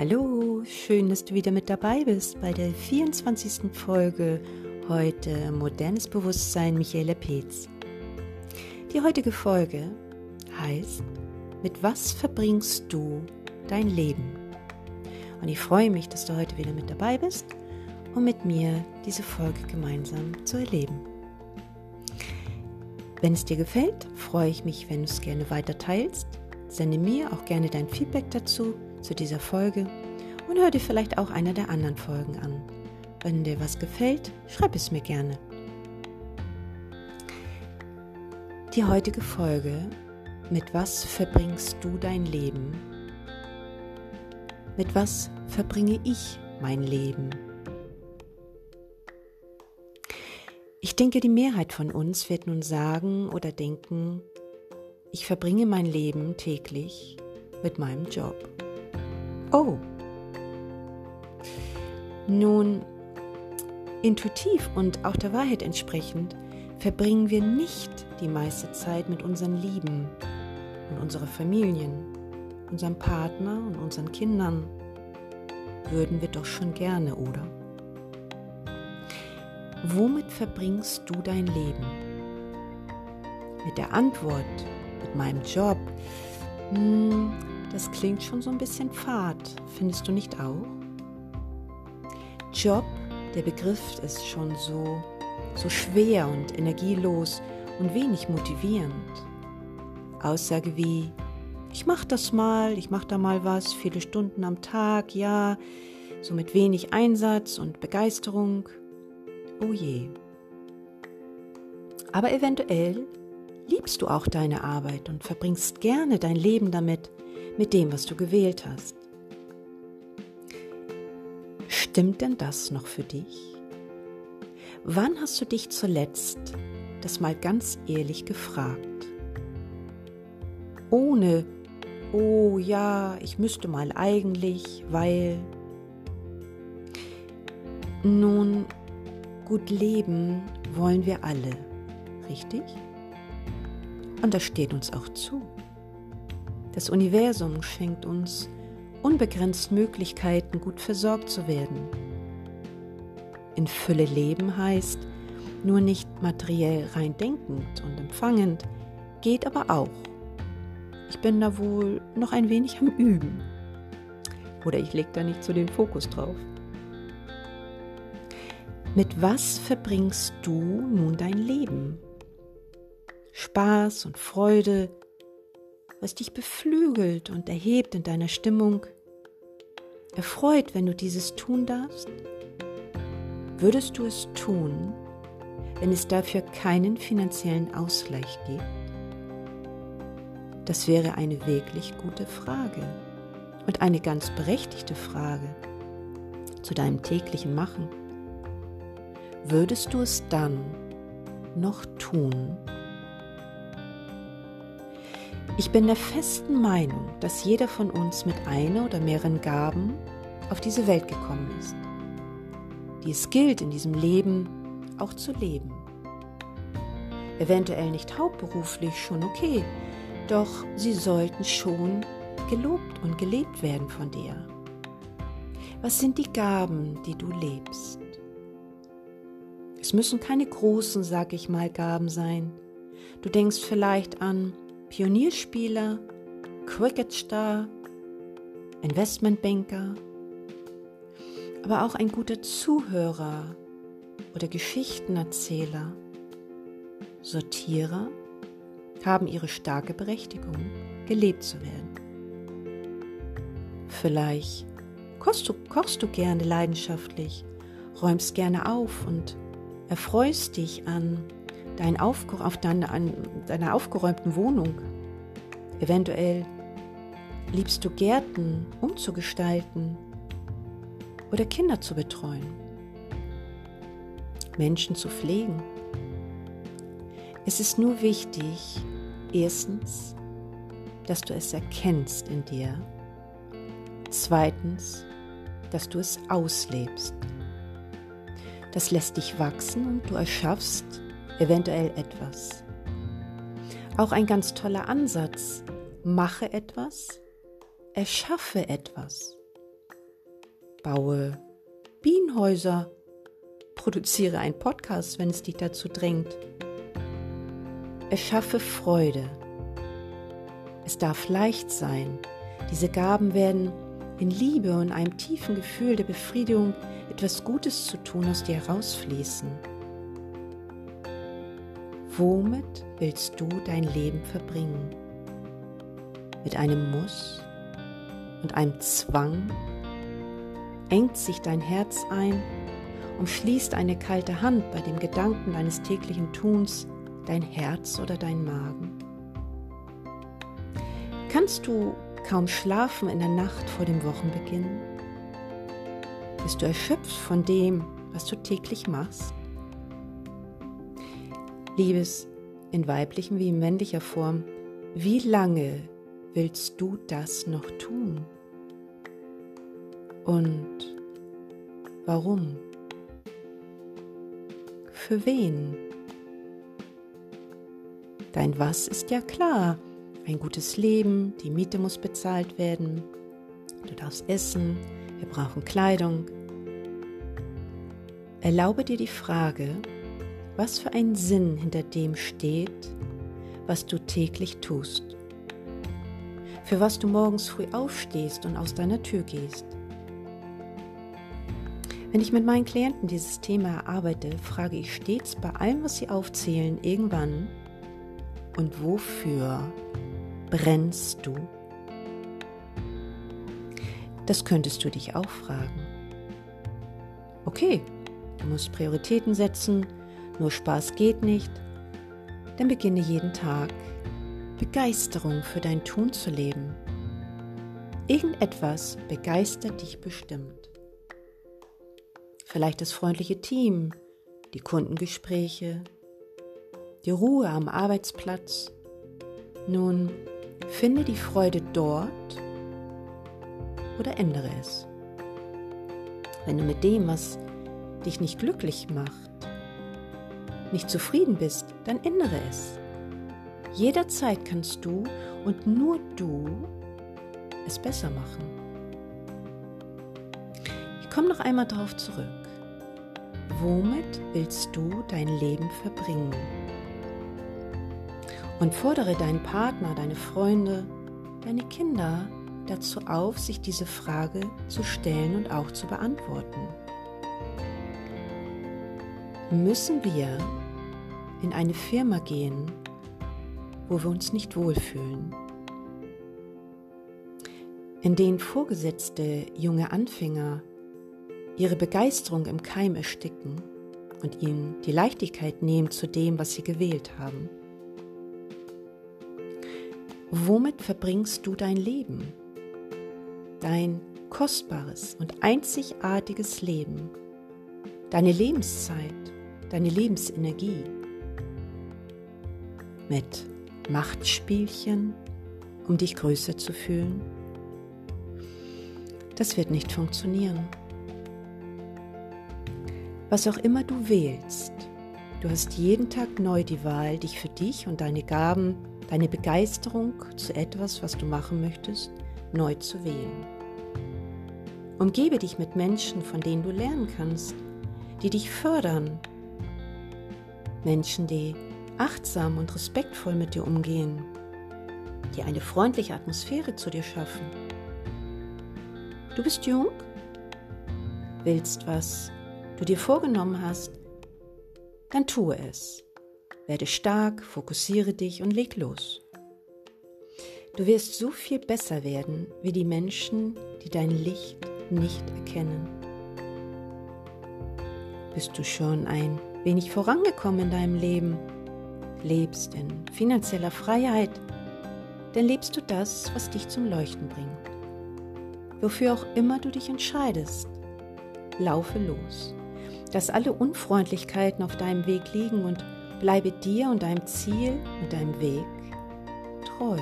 Hallo, schön, dass du wieder mit dabei bist bei der 24. Folge heute Modernes Bewusstsein Michaela Peetz. Die heutige Folge heißt Mit was verbringst du dein Leben? Und ich freue mich, dass du heute wieder mit dabei bist, um mit mir diese Folge gemeinsam zu erleben. Wenn es dir gefällt, freue ich mich, wenn du es gerne weiter teilst. Sende mir auch gerne dein Feedback dazu zu dieser Folge und hör dir vielleicht auch eine der anderen Folgen an. Wenn dir was gefällt, schreib es mir gerne. Die heutige Folge Mit was verbringst du dein Leben? Mit was verbringe ich mein Leben? Ich denke, die Mehrheit von uns wird nun sagen oder denken, ich verbringe mein Leben täglich mit meinem Job. Oh. Nun, intuitiv und auch der Wahrheit entsprechend verbringen wir nicht die meiste Zeit mit unseren Lieben und unserer Familien, unserem Partner und unseren Kindern. Würden wir doch schon gerne, oder? Womit verbringst du dein Leben? Mit der Antwort, mit meinem Job, hm, das klingt schon so ein bisschen fad, findest du nicht auch? Job, der Begriff ist schon so, so schwer und energielos und wenig motivierend. Aussage wie, ich mach das mal, ich mach da mal was, viele Stunden am Tag, ja, so mit wenig Einsatz und Begeisterung. Oh je. Aber eventuell liebst du auch deine Arbeit und verbringst gerne dein Leben damit, mit dem, was du gewählt hast. Stimmt denn das noch für dich? Wann hast du dich zuletzt das mal ganz ehrlich gefragt? Ohne, oh ja, ich müsste mal eigentlich, weil... Nun, gut leben wollen wir alle, richtig? Und das steht uns auch zu. Das Universum schenkt uns unbegrenzt Möglichkeiten, gut versorgt zu werden. In Fülle leben heißt nur nicht materiell rein denkend und empfangend, geht aber auch. Ich bin da wohl noch ein wenig am Üben. Oder ich lege da nicht so den Fokus drauf. Mit was verbringst du nun dein Leben? Spaß und Freude, was dich beflügelt und erhebt in deiner Stimmung, erfreut, wenn du dieses tun darfst? Würdest du es tun, wenn es dafür keinen finanziellen Ausgleich gibt? Das wäre eine wirklich gute Frage und eine ganz berechtigte Frage zu deinem täglichen Machen. Würdest du es dann noch tun, ich bin der festen Meinung, dass jeder von uns mit einer oder mehreren Gaben auf diese Welt gekommen ist, die es gilt in diesem Leben auch zu leben. Eventuell nicht hauptberuflich schon okay, doch sie sollten schon gelobt und gelebt werden von dir. Was sind die Gaben, die du lebst? Es müssen keine großen, sag ich mal, Gaben sein. Du denkst vielleicht an Pionierspieler, Cricketstar, Investmentbanker, aber auch ein guter Zuhörer oder Geschichtenerzähler, Sortierer haben ihre starke Berechtigung, gelebt zu werden. Vielleicht kochst du, kochst du gerne leidenschaftlich, räumst gerne auf und erfreust dich an dein Aufge auf deine, an deiner aufgeräumten Wohnung. Eventuell liebst du Gärten umzugestalten oder Kinder zu betreuen, Menschen zu pflegen. Es ist nur wichtig, erstens, dass du es erkennst in dir, zweitens, dass du es auslebst. Das lässt dich wachsen und du erschaffst eventuell etwas. Auch ein ganz toller Ansatz. Mache etwas, erschaffe etwas. baue Bienenhäuser, produziere einen Podcast, wenn es dich dazu drängt. Erschaffe Freude. Es darf leicht sein. Diese Gaben werden in Liebe und einem tiefen Gefühl der Befriedigung etwas Gutes zu tun aus dir herausfließen. Womit willst du dein Leben verbringen? Mit einem Muss und einem Zwang? Engt sich dein Herz ein, umschließt eine kalte Hand bei dem Gedanken deines täglichen Tuns dein Herz oder dein Magen? Kannst du kaum schlafen in der Nacht vor dem Wochenbeginn? Bist du erschöpft von dem, was du täglich machst? Liebes, in weiblichen wie in männlicher Form, wie lange willst du das noch tun? Und warum? Für wen? Dein Was ist ja klar. Ein gutes Leben, die Miete muss bezahlt werden, du darfst essen, wir brauchen Kleidung. Erlaube dir die Frage, was für ein Sinn hinter dem steht, was du täglich tust, für was du morgens früh aufstehst und aus deiner Tür gehst. Wenn ich mit meinen Klienten dieses Thema erarbeite, frage ich stets bei allem, was sie aufzählen, irgendwann, und wofür brennst du? Das könntest du dich auch fragen. Okay, du musst Prioritäten setzen, nur Spaß geht nicht. Dann beginne jeden Tag Begeisterung für dein Tun zu leben. Irgendetwas begeistert dich bestimmt. Vielleicht das freundliche Team, die Kundengespräche, die Ruhe am Arbeitsplatz. Nun, finde die Freude dort oder ändere es. Wenn du mit dem, was dich nicht glücklich macht, nicht zufrieden bist, dann ändere es. Jederzeit kannst du und nur du es besser machen. Ich komme noch einmal darauf zurück. Womit willst du dein Leben verbringen? und fordere deinen Partner, deine Freunde, deine Kinder dazu auf, sich diese Frage zu stellen und auch zu beantworten. Müssen wir in eine Firma gehen, wo wir uns nicht wohlfühlen, in denen Vorgesetzte junge Anfänger ihre Begeisterung im Keim ersticken und ihnen die Leichtigkeit nehmen zu dem, was sie gewählt haben? Womit verbringst du dein Leben? Dein kostbares und einzigartiges Leben, deine Lebenszeit, deine Lebensenergie mit Machtspielchen, um dich größer zu fühlen? Das wird nicht funktionieren. Was auch immer du wählst, du hast jeden Tag neu die Wahl, dich für dich und deine Gaben deine Begeisterung zu etwas, was du machen möchtest, neu zu wählen. Umgebe dich mit Menschen, von denen du lernen kannst, die dich fördern. Menschen, die achtsam und respektvoll mit dir umgehen, die eine freundliche Atmosphäre zu dir schaffen. Du bist jung, willst was du dir vorgenommen hast, dann tue es. Werde stark, fokussiere dich und leg los. Du wirst so viel besser werden wie die Menschen, die dein Licht nicht erkennen. Bist du schon ein wenig vorangekommen in deinem Leben? Lebst in finanzieller Freiheit? Dann lebst du das, was dich zum Leuchten bringt. Wofür auch immer du dich entscheidest, laufe los. Dass alle Unfreundlichkeiten auf deinem Weg liegen und Bleibe dir und deinem Ziel und deinem Weg treu.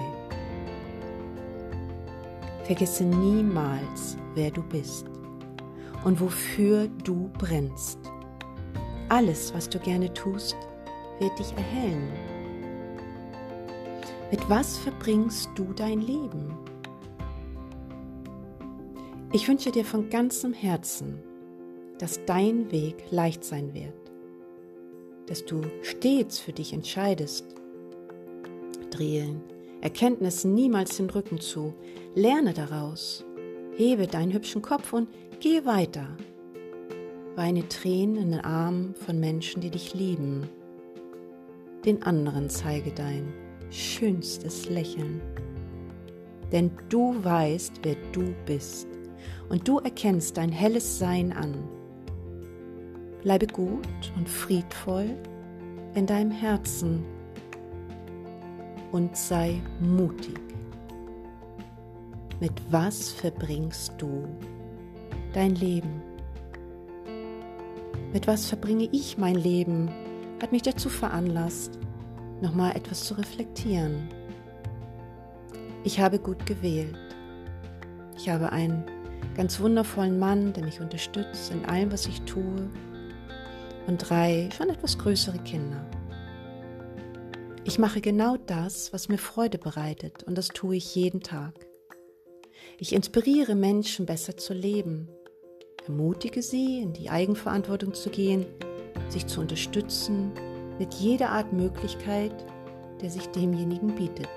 Vergesse niemals, wer du bist und wofür du brennst. Alles, was du gerne tust, wird dich erhellen. Mit was verbringst du dein Leben? Ich wünsche dir von ganzem Herzen, dass dein Weg leicht sein wird, dass du stets für dich entscheidest. Drehen Erkenntnissen niemals den Rücken zu, lerne daraus, hebe deinen hübschen Kopf und geh weiter. Weine Tränen in den Armen von Menschen, die dich lieben. Den anderen zeige dein schönstes Lächeln. Denn du weißt, wer du bist und du erkennst dein helles Sein an. Bleibe gut und friedvoll in deinem Herzen und sei mutig. Mit was verbringst du dein Leben? Mit was verbringe ich mein Leben? Hat mich dazu veranlasst, nochmal etwas zu reflektieren. Ich habe gut gewählt. Ich habe einen ganz wundervollen Mann, der mich unterstützt in allem, was ich tue, und drei schon etwas größere Kinder. Ich mache genau das, was mir Freude bereitet, und das tue ich jeden Tag. Ich inspiriere Menschen, besser zu leben, ermutige sie, in die Eigenverantwortung zu gehen, sich zu unterstützen, mit jeder Art Möglichkeit, der sich demjenigen bietet.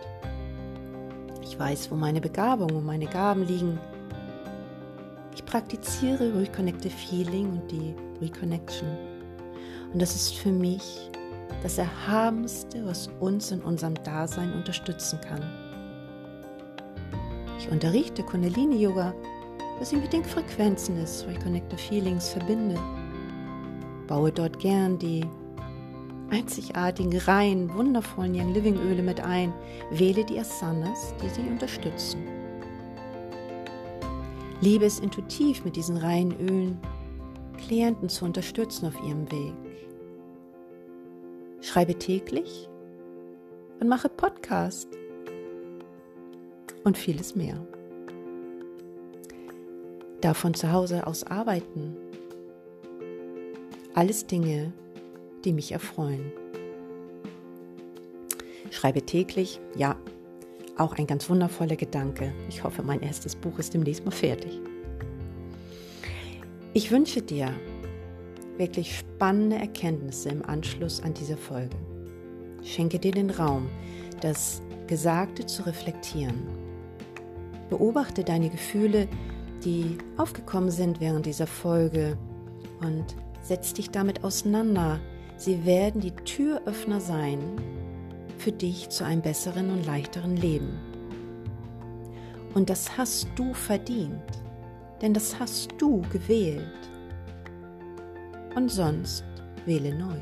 Ich weiß, wo meine Begabungen und meine Gaben liegen ich praktiziere Reconnective Feeling und die Reconnection. Und das ist für mich das Erhabenste, was uns in unserem Dasein unterstützen kann. Ich unterrichte Kundalini Yoga, was ich mit den Frequenzen des Reconnective Feelings verbinde. Baue dort gern die einzigartigen, rein, wundervollen Young Living Öle mit ein. Wähle die Asanas, die sie unterstützen. Liebe es intuitiv mit diesen reinen Ölen, Klienten zu unterstützen auf ihrem Weg. Schreibe täglich und mache Podcast und vieles mehr. Davon zu Hause aus arbeiten. Alles Dinge, die mich erfreuen. Schreibe täglich, ja, auch ein ganz wundervoller Gedanke. Ich hoffe, mein erstes Buch ist demnächst mal fertig. Ich wünsche dir wirklich spannende Erkenntnisse im Anschluss an diese Folge. Schenke dir den Raum, das Gesagte zu reflektieren. Beobachte deine Gefühle, die aufgekommen sind während dieser Folge und setz dich damit auseinander. Sie werden die Türöffner sein für dich zu einem besseren und leichteren Leben. Und das hast du verdient, denn das hast du gewählt. Und sonst wähle neu.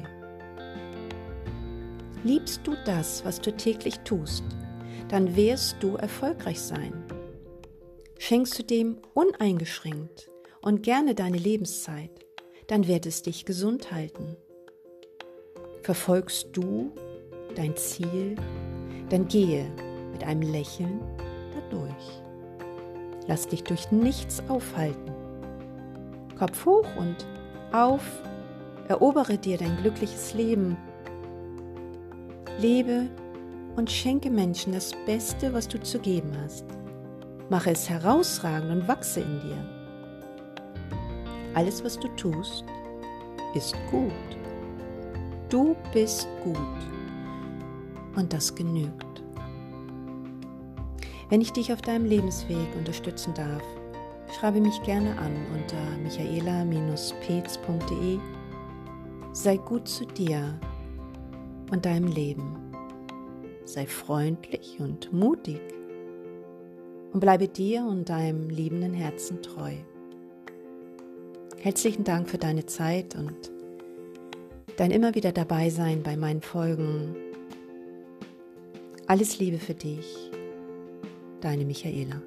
Liebst du das, was du täglich tust, dann wirst du erfolgreich sein. Schenkst du dem uneingeschränkt und gerne deine Lebenszeit, dann wird es dich gesund halten. Verfolgst du dein Ziel, dann gehe mit einem Lächeln dadurch. Lass dich durch nichts aufhalten. Kopf hoch und auf, erobere dir dein glückliches Leben. Lebe und schenke Menschen das Beste, was du zu geben hast. Mache es herausragend und wachse in dir. Alles, was du tust, ist gut. Du bist gut und das genügt. Wenn ich dich auf deinem Lebensweg unterstützen darf, schreibe mich gerne an unter michaela-peetz.de. Sei gut zu dir und deinem Leben. Sei freundlich und mutig und bleibe dir und deinem liebenden Herzen treu. Herzlichen Dank für deine Zeit und dein immer wieder dabei sein bei meinen Folgen alles Liebe für dich, deine Michaela.